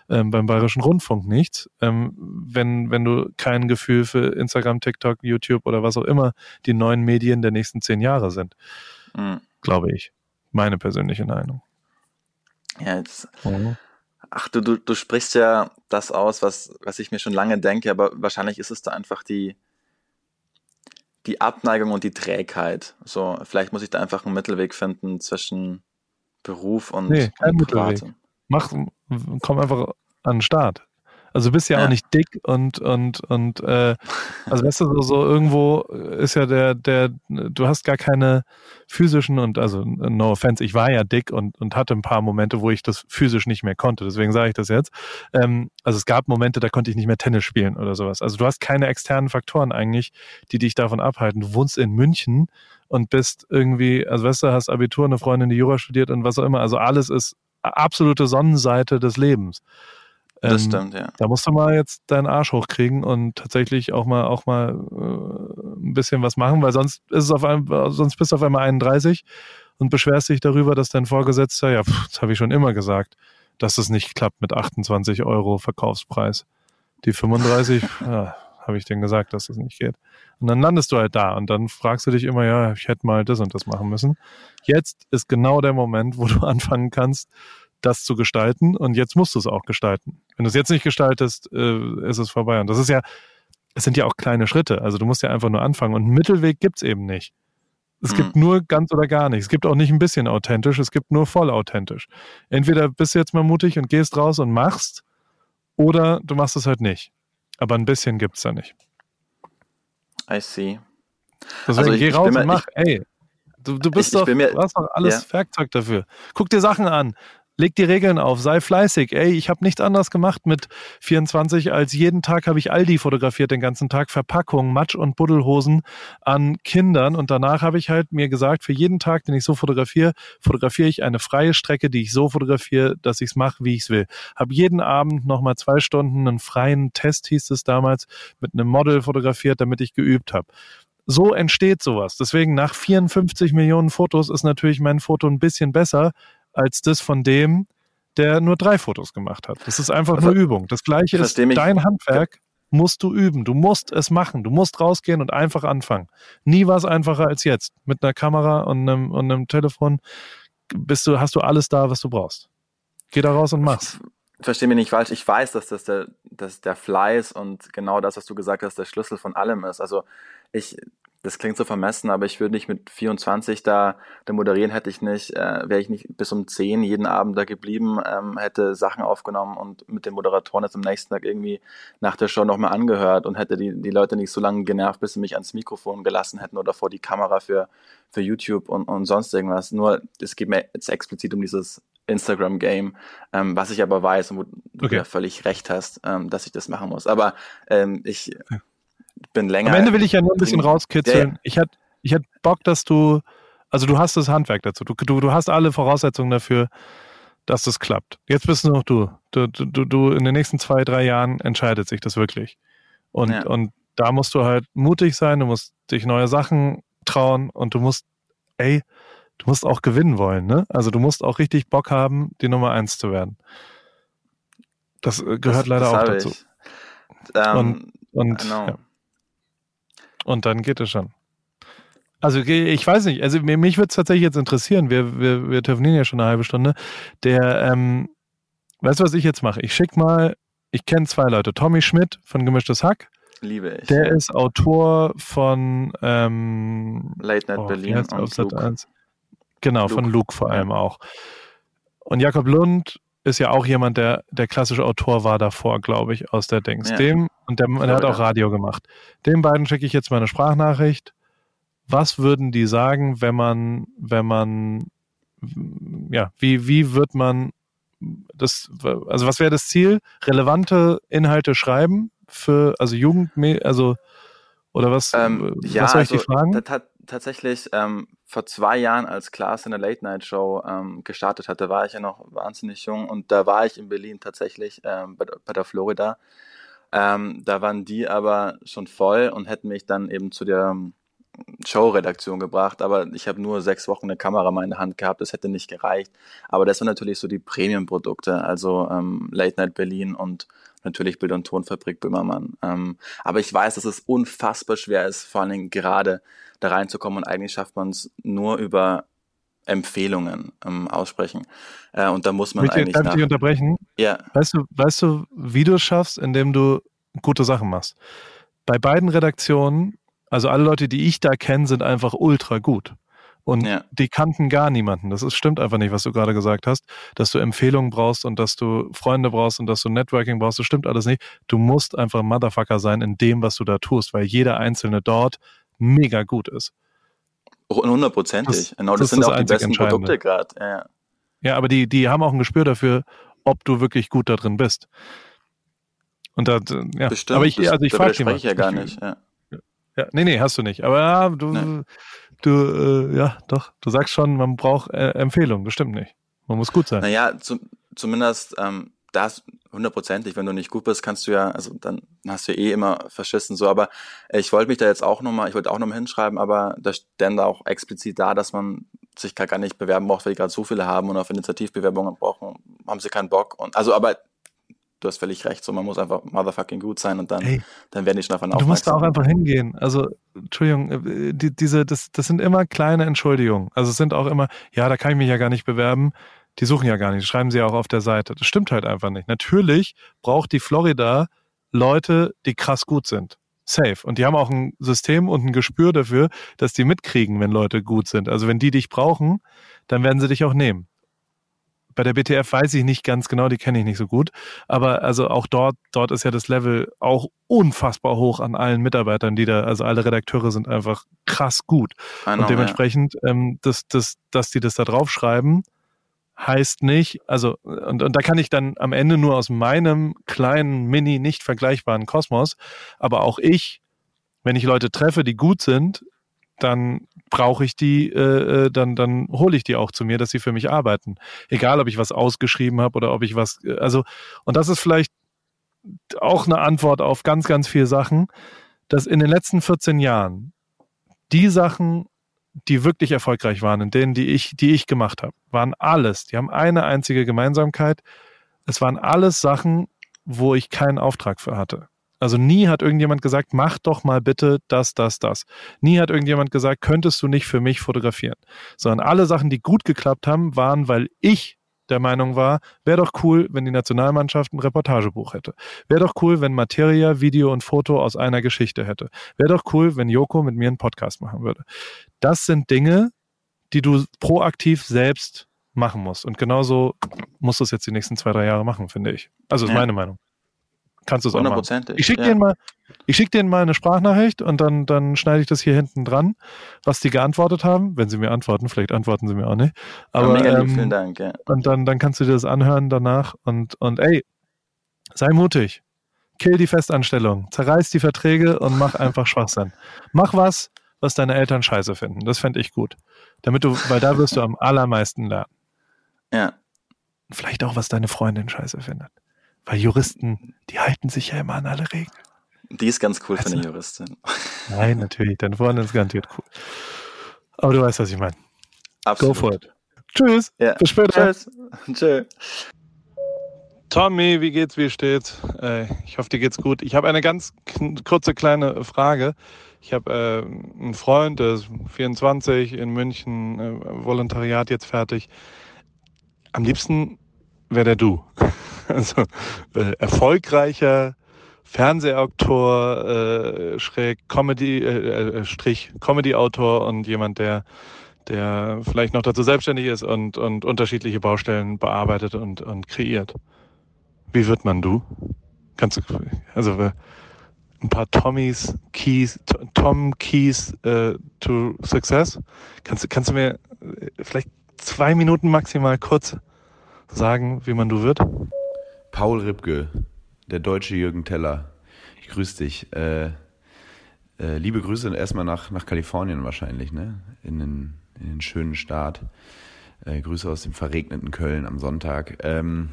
ähm, beim Bayerischen Rundfunk nichts, ähm, wenn, wenn du kein Gefühl für Instagram, TikTok, YouTube oder was auch immer die neuen Medien der nächsten zehn Jahre sind. Mhm. Glaube ich. Meine persönliche Meinung. Ja, jetzt. Mhm. Ach, du, du, du sprichst ja das aus, was, was ich mir schon lange denke, aber wahrscheinlich ist es da einfach die, die Abneigung und die Trägheit. So, vielleicht muss ich da einfach einen Mittelweg finden zwischen Beruf und, nee, kein und Mittelweg. Mach, komm einfach an den Start. Also du bist ja, ja, auch nicht dick und und und äh, also weißt du so, so irgendwo ist ja der der du hast gar keine physischen und also no offense ich war ja dick und und hatte ein paar Momente wo ich das physisch nicht mehr konnte. Deswegen sage ich das jetzt. Ähm, also es gab Momente da konnte ich nicht mehr Tennis spielen oder sowas. Also du hast keine externen Faktoren eigentlich die dich davon abhalten. Du wohnst in München und bist irgendwie also weißt du hast Abitur eine Freundin die Jura studiert und was auch immer. Also alles ist absolute Sonnenseite des Lebens das ähm, stimmt, ja. Da musst du mal jetzt deinen Arsch hochkriegen und tatsächlich auch mal auch mal äh, ein bisschen was machen, weil sonst ist es auf einmal, sonst bist du auf einmal 31 und beschwerst dich darüber, dass dein Vorgesetzter, ja, pff, das habe ich schon immer gesagt, dass es nicht klappt mit 28 Euro Verkaufspreis. Die 35, (laughs) ja, habe ich denen gesagt, dass das nicht geht. Und dann landest du halt da und dann fragst du dich immer, ja, ich hätte mal das und das machen müssen. Jetzt ist genau der Moment, wo du (laughs) anfangen kannst, das zu gestalten und jetzt musst du es auch gestalten. Wenn du es jetzt nicht gestaltest, äh, ist es vorbei. Und das ist ja, es sind ja auch kleine Schritte. Also du musst ja einfach nur anfangen und einen Mittelweg gibt's eben nicht. Es hm. gibt nur ganz oder gar nicht. Es gibt auch nicht ein bisschen authentisch, es gibt nur voll authentisch. Entweder bist du jetzt mal mutig und gehst raus und machst, oder du machst es halt nicht. Aber ein bisschen gibt's da nicht. I see. Deswegen also ich, geh raus und mach, ich, ey. Du, du bist doch, mir, du hast doch alles ja. Werkzeug dafür. Guck dir Sachen an leg die Regeln auf, sei fleißig. Ey, ich habe nichts anderes gemacht mit 24, als jeden Tag habe ich Aldi fotografiert, den ganzen Tag Verpackungen, Matsch- und Buddelhosen an Kindern. Und danach habe ich halt mir gesagt, für jeden Tag, den ich so fotografiere, fotografiere ich eine freie Strecke, die ich so fotografiere, dass ich es mache, wie ich es will. Habe jeden Abend nochmal zwei Stunden einen freien Test, hieß es damals, mit einem Model fotografiert, damit ich geübt habe so entsteht sowas. Deswegen nach 54 Millionen Fotos ist natürlich mein Foto ein bisschen besser, als das von dem, der nur drei Fotos gemacht hat. Das ist einfach also, nur Übung. Das gleiche ist dein Handwerk musst du üben. Du musst es machen. Du musst rausgehen und einfach anfangen. Nie war es einfacher als jetzt. Mit einer Kamera und einem, und einem Telefon bist du, hast du alles da, was du brauchst. Geh da raus und mach's. Versteh mich nicht falsch. Ich weiß, dass das der, dass der Fleiß und genau das, was du gesagt hast, der Schlüssel von allem ist. Also ich, das klingt so vermessen, aber ich würde nicht mit 24 da, da moderieren hätte ich nicht, äh, wäre ich nicht bis um 10 jeden Abend da geblieben, ähm, hätte Sachen aufgenommen und mit den Moderatoren jetzt am nächsten Tag irgendwie nach der Show nochmal angehört und hätte die, die Leute nicht so lange genervt, bis sie mich ans Mikrofon gelassen hätten oder vor die Kamera für, für YouTube und, und sonst irgendwas. Nur, es geht mir jetzt explizit um dieses Instagram-Game, ähm, was ich aber weiß und wo du okay. ja völlig recht hast, ähm, dass ich das machen muss. Aber ähm, ich bin länger. Am Ende will ich ja nur ein bisschen rauskitzeln. Ja. Ich hätte ich hätt Bock, dass du, also du hast das Handwerk dazu. Du, du, du hast alle Voraussetzungen dafür, dass das klappt. Jetzt bist du noch du. Du, du, du in den nächsten zwei, drei Jahren entscheidet sich das wirklich. Und, ja. und da musst du halt mutig sein, du musst dich neue Sachen trauen und du musst, ey, du musst auch gewinnen wollen, ne? Also du musst auch richtig Bock haben, die Nummer eins zu werden. Das äh, gehört das, leider das auch dazu. Ähm, und, und ja. Und dann geht es schon. Also ich weiß nicht, also mich würde es tatsächlich jetzt interessieren, wir, wir, wir telefonieren ja schon eine halbe Stunde. Der, ähm, weißt du, was ich jetzt mache? Ich schicke mal, ich kenne zwei Leute, Tommy Schmidt von Gemischtes Hack. Liebe ich. Der ist Autor von ähm, Late Night oh, Berlin und Luke. Genau, Luke. von Luke vor allem auch. Und Jakob Lund ist ja auch jemand, der der klassische Autor war davor, glaube ich, aus der Dings. Ja. Dem, und der, der hat auch Radio gemacht. Den beiden schicke ich jetzt mal eine Sprachnachricht. Was würden die sagen, wenn man, wenn man, ja, wie, wie wird man das, also was wäre das Ziel? Relevante Inhalte schreiben für, also Jugend, also, oder was, ähm, ja, was soll ich also, die fragen? tatsächlich ähm, vor zwei Jahren, als Klaas in der Late Night Show ähm, gestartet hatte, war ich ja noch wahnsinnig jung und da war ich in Berlin tatsächlich ähm, bei, bei, der Florida. Ähm, da waren die aber schon voll und hätten mich dann eben zu der ähm, Showredaktion gebracht, aber ich habe nur sechs Wochen eine Kamera in der Hand gehabt, das hätte nicht gereicht. Aber das waren natürlich so die Premium-Produkte, also ähm, Late Night Berlin und natürlich Bild- und Tonfabrik Böhmermann. Ähm, aber ich weiß, dass es unfassbar schwer ist, vor Dingen gerade da reinzukommen und eigentlich schafft man es nur über Empfehlungen ähm, aussprechen. Äh, und da muss man Michael, eigentlich. Darf ich dich unterbrechen? Ja. Weißt du, weißt du, wie du es schaffst, indem du gute Sachen machst? Bei beiden Redaktionen, also alle Leute, die ich da kenne, sind einfach ultra gut. Und ja. die kannten gar niemanden. Das ist, stimmt einfach nicht, was du gerade gesagt hast, dass du Empfehlungen brauchst und dass du Freunde brauchst und dass du Networking brauchst. Das stimmt alles nicht. Du musst einfach Motherfucker sein in dem, was du da tust, weil jeder Einzelne dort mega gut ist. Hundertprozentig. Genau, das, das sind das auch die besten Produkte gerade. Ja. ja, aber die, die haben auch ein Gespür dafür, ob du wirklich gut da drin bist. Und da, ja. Bestimmt, aber ich, also ich frage dich mal. ich ja gar nicht. Ja. Ja, nee, nee, hast du nicht. Aber ja, du, nee. du, äh, ja, doch, du sagst schon, man braucht äh, Empfehlungen, das stimmt nicht. Man muss gut sein. Naja, zu, zumindest ähm, das hundertprozentig, wenn du nicht gut bist, kannst du ja, also dann hast du eh immer verschissen so, aber ich wollte mich da jetzt auch nochmal, ich wollte auch nochmal hinschreiben, aber da stand da auch explizit da, dass man sich gar nicht bewerben braucht, weil die gerade so viele haben und auf Initiativbewerbungen brauchen, haben sie keinen Bock und also aber du hast völlig recht. So, man muss einfach motherfucking gut sein und dann, hey, dann werden die schon davon aufmerksam. Du musst da auch einfach hingehen. Also, Entschuldigung, äh, die, diese, das, das sind immer kleine Entschuldigungen. Also es sind auch immer, ja, da kann ich mich ja gar nicht bewerben. Die suchen ja gar nicht. Schreiben sie ja auch auf der Seite. Das stimmt halt einfach nicht. Natürlich braucht die Florida Leute, die krass gut sind. Safe. Und die haben auch ein System und ein Gespür dafür, dass die mitkriegen, wenn Leute gut sind. Also wenn die dich brauchen, dann werden sie dich auch nehmen bei der BTF weiß ich nicht ganz genau, die kenne ich nicht so gut. Aber also auch dort, dort ist ja das Level auch unfassbar hoch an allen Mitarbeitern, die da, also alle Redakteure sind einfach krass gut. Know, und dementsprechend, ja. ähm, dass, dass, dass die das da draufschreiben, heißt nicht, also, und, und da kann ich dann am Ende nur aus meinem kleinen, mini, nicht vergleichbaren Kosmos, aber auch ich, wenn ich Leute treffe, die gut sind, dann brauche ich die, äh, äh, dann, dann hole ich die auch zu mir, dass sie für mich arbeiten. Egal, ob ich was ausgeschrieben habe oder ob ich was, äh, also, und das ist vielleicht auch eine Antwort auf ganz, ganz viele Sachen, dass in den letzten 14 Jahren die Sachen, die wirklich erfolgreich waren, in denen, die ich, die ich gemacht habe, waren alles, die haben eine einzige Gemeinsamkeit. Es waren alles Sachen, wo ich keinen Auftrag für hatte. Also nie hat irgendjemand gesagt, mach doch mal bitte das, das, das. Nie hat irgendjemand gesagt, könntest du nicht für mich fotografieren. Sondern alle Sachen, die gut geklappt haben, waren, weil ich der Meinung war, wäre doch cool, wenn die Nationalmannschaft ein Reportagebuch hätte. Wäre doch cool, wenn Materia, Video und Foto aus einer Geschichte hätte. Wäre doch cool, wenn Joko mit mir einen Podcast machen würde. Das sind Dinge, die du proaktiv selbst machen musst. Und genauso musst du es jetzt die nächsten zwei, drei Jahre machen, finde ich. Also ist ja. meine Meinung kannst du es auch machen. Ich schicke ja. denen mal, ich schicke denen mal eine Sprachnachricht und dann, dann schneide ich das hier hinten dran, was die geantwortet haben, wenn sie mir antworten. Vielleicht antworten sie mir auch nicht. Aber ja, ähm, vielen Dank. Ja. Und dann, dann kannst du dir das anhören danach und und ey, sei mutig, kill die Festanstellung, zerreiß die Verträge und mach einfach Schwachsinn. Mach was, was deine Eltern scheiße finden. Das fände ich gut, damit du, weil da wirst du am allermeisten lernen. Ja. Vielleicht auch, was deine Freundin scheiße findet. Weil Juristen, die halten sich ja immer an alle Regeln. Die ist ganz cool also, für eine Juristin. Nein, natürlich. Deine Freundin ist garantiert cool. Aber du weißt, was ich meine. Absolut. Go for it. Tschüss. Ja. Bis später. Tschüss. Tschüss. Tommy, wie geht's, wie steht's? Äh, ich hoffe, dir geht's gut. Ich habe eine ganz kurze kleine Frage. Ich habe äh, einen Freund, der ist 24 in München, äh, Volontariat jetzt fertig. Am liebsten wäre der du. (laughs) Also äh, erfolgreicher Fernsehautor, äh, schräg Comedy, äh, äh, Strich Comedy-Autor und jemand, der der vielleicht noch dazu selbstständig ist und, und unterschiedliche Baustellen bearbeitet und, und kreiert. Wie wird man du? Kannst du, also äh, ein paar Tommys Keys, Tom Keys äh, to Success. Kannst, kannst du mir äh, vielleicht zwei Minuten maximal kurz sagen, wie man du wird? Paul Ripke, der deutsche Jürgen Teller. Ich grüße dich. Äh, äh, liebe Grüße erstmal nach, nach Kalifornien wahrscheinlich, ne? In den, in den schönen Staat. Äh, Grüße aus dem verregneten Köln am Sonntag. Ähm,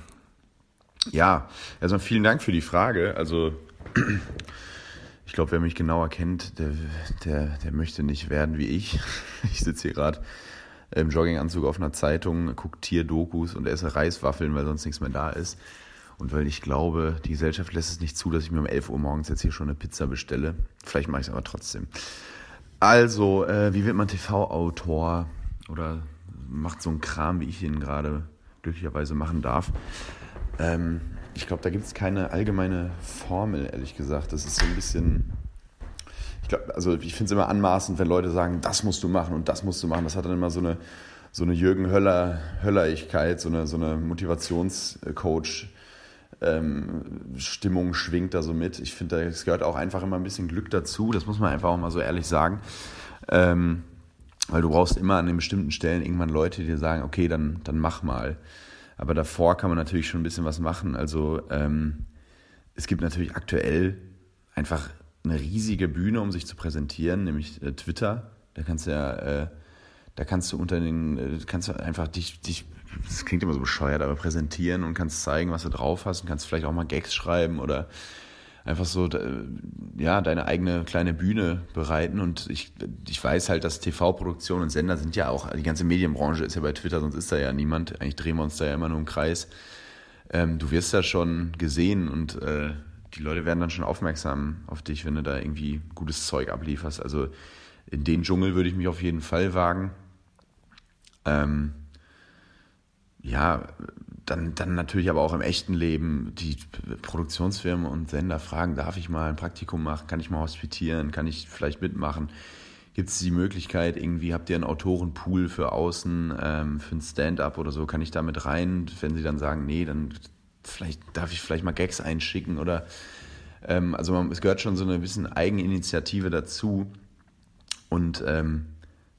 ja, erstmal vielen Dank für die Frage. Also (clears throat) ich glaube, wer mich genauer kennt, der, der, der möchte nicht werden wie ich. (laughs) Ich sitze hier gerade im Jogginganzug auf einer Zeitung, gucke Tierdokus und esse Reiswaffeln, weil sonst nichts mehr da ist. Und weil ich glaube, die Gesellschaft lässt es nicht zu, dass ich mir um 11 Uhr morgens jetzt hier schon eine Pizza bestelle. Vielleicht mache ich es aber trotzdem. Also, äh, wie wird man TV-Autor oder macht so einen Kram, wie ich ihn gerade glücklicherweise machen darf? Ähm, ich glaube, da gibt es keine allgemeine Formel, ehrlich gesagt. Das ist so ein bisschen. Ich glaube, also ich finde es immer anmaßend, wenn Leute sagen, das musst du machen und das musst du machen. Das hat dann immer so eine, so eine Jürgen Höller, Höllerigkeit, so eine, so eine Motivationscoach ähm, Stimmung schwingt da so mit. Ich finde, es gehört auch einfach immer ein bisschen Glück dazu. Das muss man einfach auch mal so ehrlich sagen. Ähm, weil du brauchst immer an den bestimmten Stellen irgendwann Leute, die dir sagen, okay, dann, dann mach mal. Aber davor kann man natürlich schon ein bisschen was machen. Also ähm, es gibt natürlich aktuell einfach eine riesige Bühne, um sich zu präsentieren, nämlich äh, Twitter. Da kannst du ja, äh, da kannst du unter den, äh, kannst du einfach dich, dich das klingt immer so bescheuert, aber präsentieren und kannst zeigen, was du drauf hast und kannst vielleicht auch mal Gags schreiben oder einfach so, ja, deine eigene kleine Bühne bereiten. Und ich, ich weiß halt, dass TV-Produktion und Sender sind ja auch, die ganze Medienbranche ist ja bei Twitter, sonst ist da ja niemand. Eigentlich drehen wir uns da ja immer nur im Kreis. ähm, du wirst da schon gesehen und äh, die Leute werden dann schon aufmerksam auf dich, wenn du da irgendwie gutes Zeug ablieferst. Also in den Dschungel würde ich mich auf jeden Fall wagen. Ähm, ja, dann, dann natürlich aber auch im echten Leben die Produktionsfirmen und Sender fragen, darf ich mal ein Praktikum machen, kann ich mal hospitieren, kann ich vielleicht mitmachen? Gibt es die Möglichkeit, irgendwie habt ihr einen Autorenpool für außen, ähm, für ein Stand-up oder so, kann ich da mit rein? Wenn sie dann sagen, nee, dann vielleicht darf ich vielleicht mal Gags einschicken oder ähm, also man, es gehört schon so eine bisschen Eigeninitiative dazu und ähm,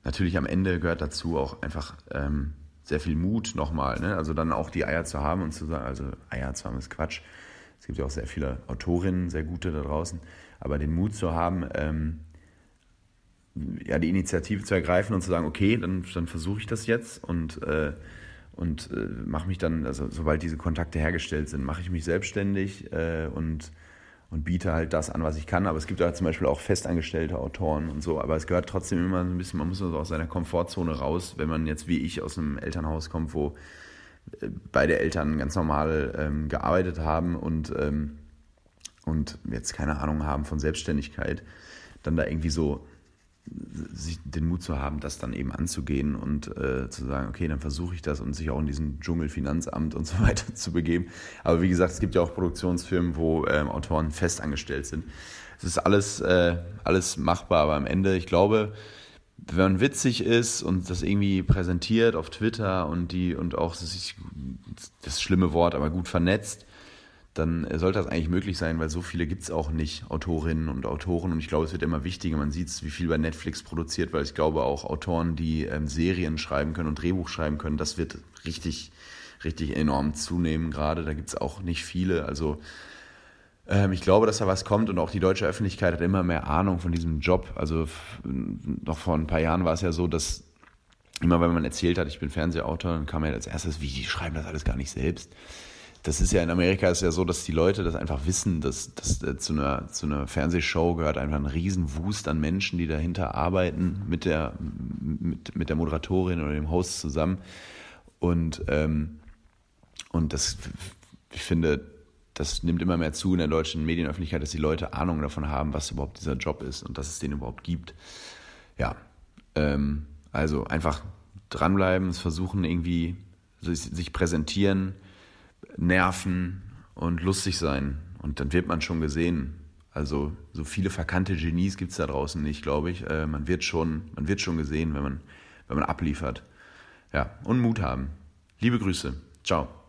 natürlich am Ende gehört dazu auch einfach ähm, sehr viel Mut nochmal. Ne? Also dann auch die Eier zu haben und zu sagen, also Eier zu haben ist Quatsch. Es gibt ja auch sehr viele Autorinnen, sehr gute da draußen. Aber den Mut zu haben, ähm, ja, die Initiative zu ergreifen und zu sagen, okay, dann, dann versuche ich das jetzt und, äh, und äh, mache mich dann, also sobald diese Kontakte hergestellt sind, mache ich mich selbstständig äh, und und biete halt das an, was ich kann. Aber es gibt da zum Beispiel auch festangestellte Autoren und so. Aber es gehört trotzdem immer so ein bisschen, man muss also aus seiner Komfortzone raus, wenn man jetzt wie ich aus einem Elternhaus kommt, wo äh, beide Eltern ganz normal ähm, gearbeitet haben und, ähm, und jetzt keine Ahnung haben von Selbstständigkeit, dann da irgendwie so sich den Mut zu haben, das dann eben anzugehen und äh, zu sagen, okay, dann versuche ich das und sich auch in diesen Dschungel Finanzamt und so (laughs) weiter zu begeben. Aber wie gesagt, es gibt ja auch Produktionsfirmen, wo ähm, Autoren festangestellt sind. Es ist alles, äh, alles machbar, aber am Ende, ich glaube, wenn man witzig ist und das irgendwie präsentiert auf Twitter und die und auch sich das schlimme Wort, aber gut vernetzt, dann sollte das eigentlich möglich sein, weil so viele gibt es auch nicht, Autorinnen und Autoren. Und ich glaube, es wird immer wichtiger. Man sieht es, wie viel bei Netflix produziert, weil ich glaube auch Autoren, die ähm, Serien schreiben können und Drehbuch schreiben können, das wird richtig, richtig enorm zunehmen gerade. Da gibt es auch nicht viele. Also ähm, ich glaube, dass da was kommt und auch die deutsche Öffentlichkeit hat immer mehr Ahnung von diesem Job. Also noch vor ein paar Jahren war es ja so, dass immer wenn man erzählt hat, ich bin Fernsehautor, dann kam ja als erstes, wie, die schreiben das alles gar nicht selbst das ist ja in Amerika ist ja so, dass die Leute das einfach wissen, dass, dass äh, zu, einer, zu einer Fernsehshow gehört einfach ein Riesenwust an Menschen, die dahinter arbeiten, mit der, mit, mit der Moderatorin oder dem Host zusammen. Und, ähm, und das, ich finde, das nimmt immer mehr zu in der deutschen Medienöffentlichkeit, dass die Leute Ahnung davon haben, was überhaupt dieser Job ist und dass es den überhaupt gibt. Ja, ähm, also einfach dranbleiben, es versuchen irgendwie, sich, sich präsentieren, nerven und lustig sein. Und dann wird man schon gesehen. Also so viele verkannte Genies gibt es da draußen nicht, glaube ich. Äh, man, wird schon, man wird schon gesehen, wenn man, wenn man abliefert. Ja, und Mut haben. Liebe Grüße. Ciao.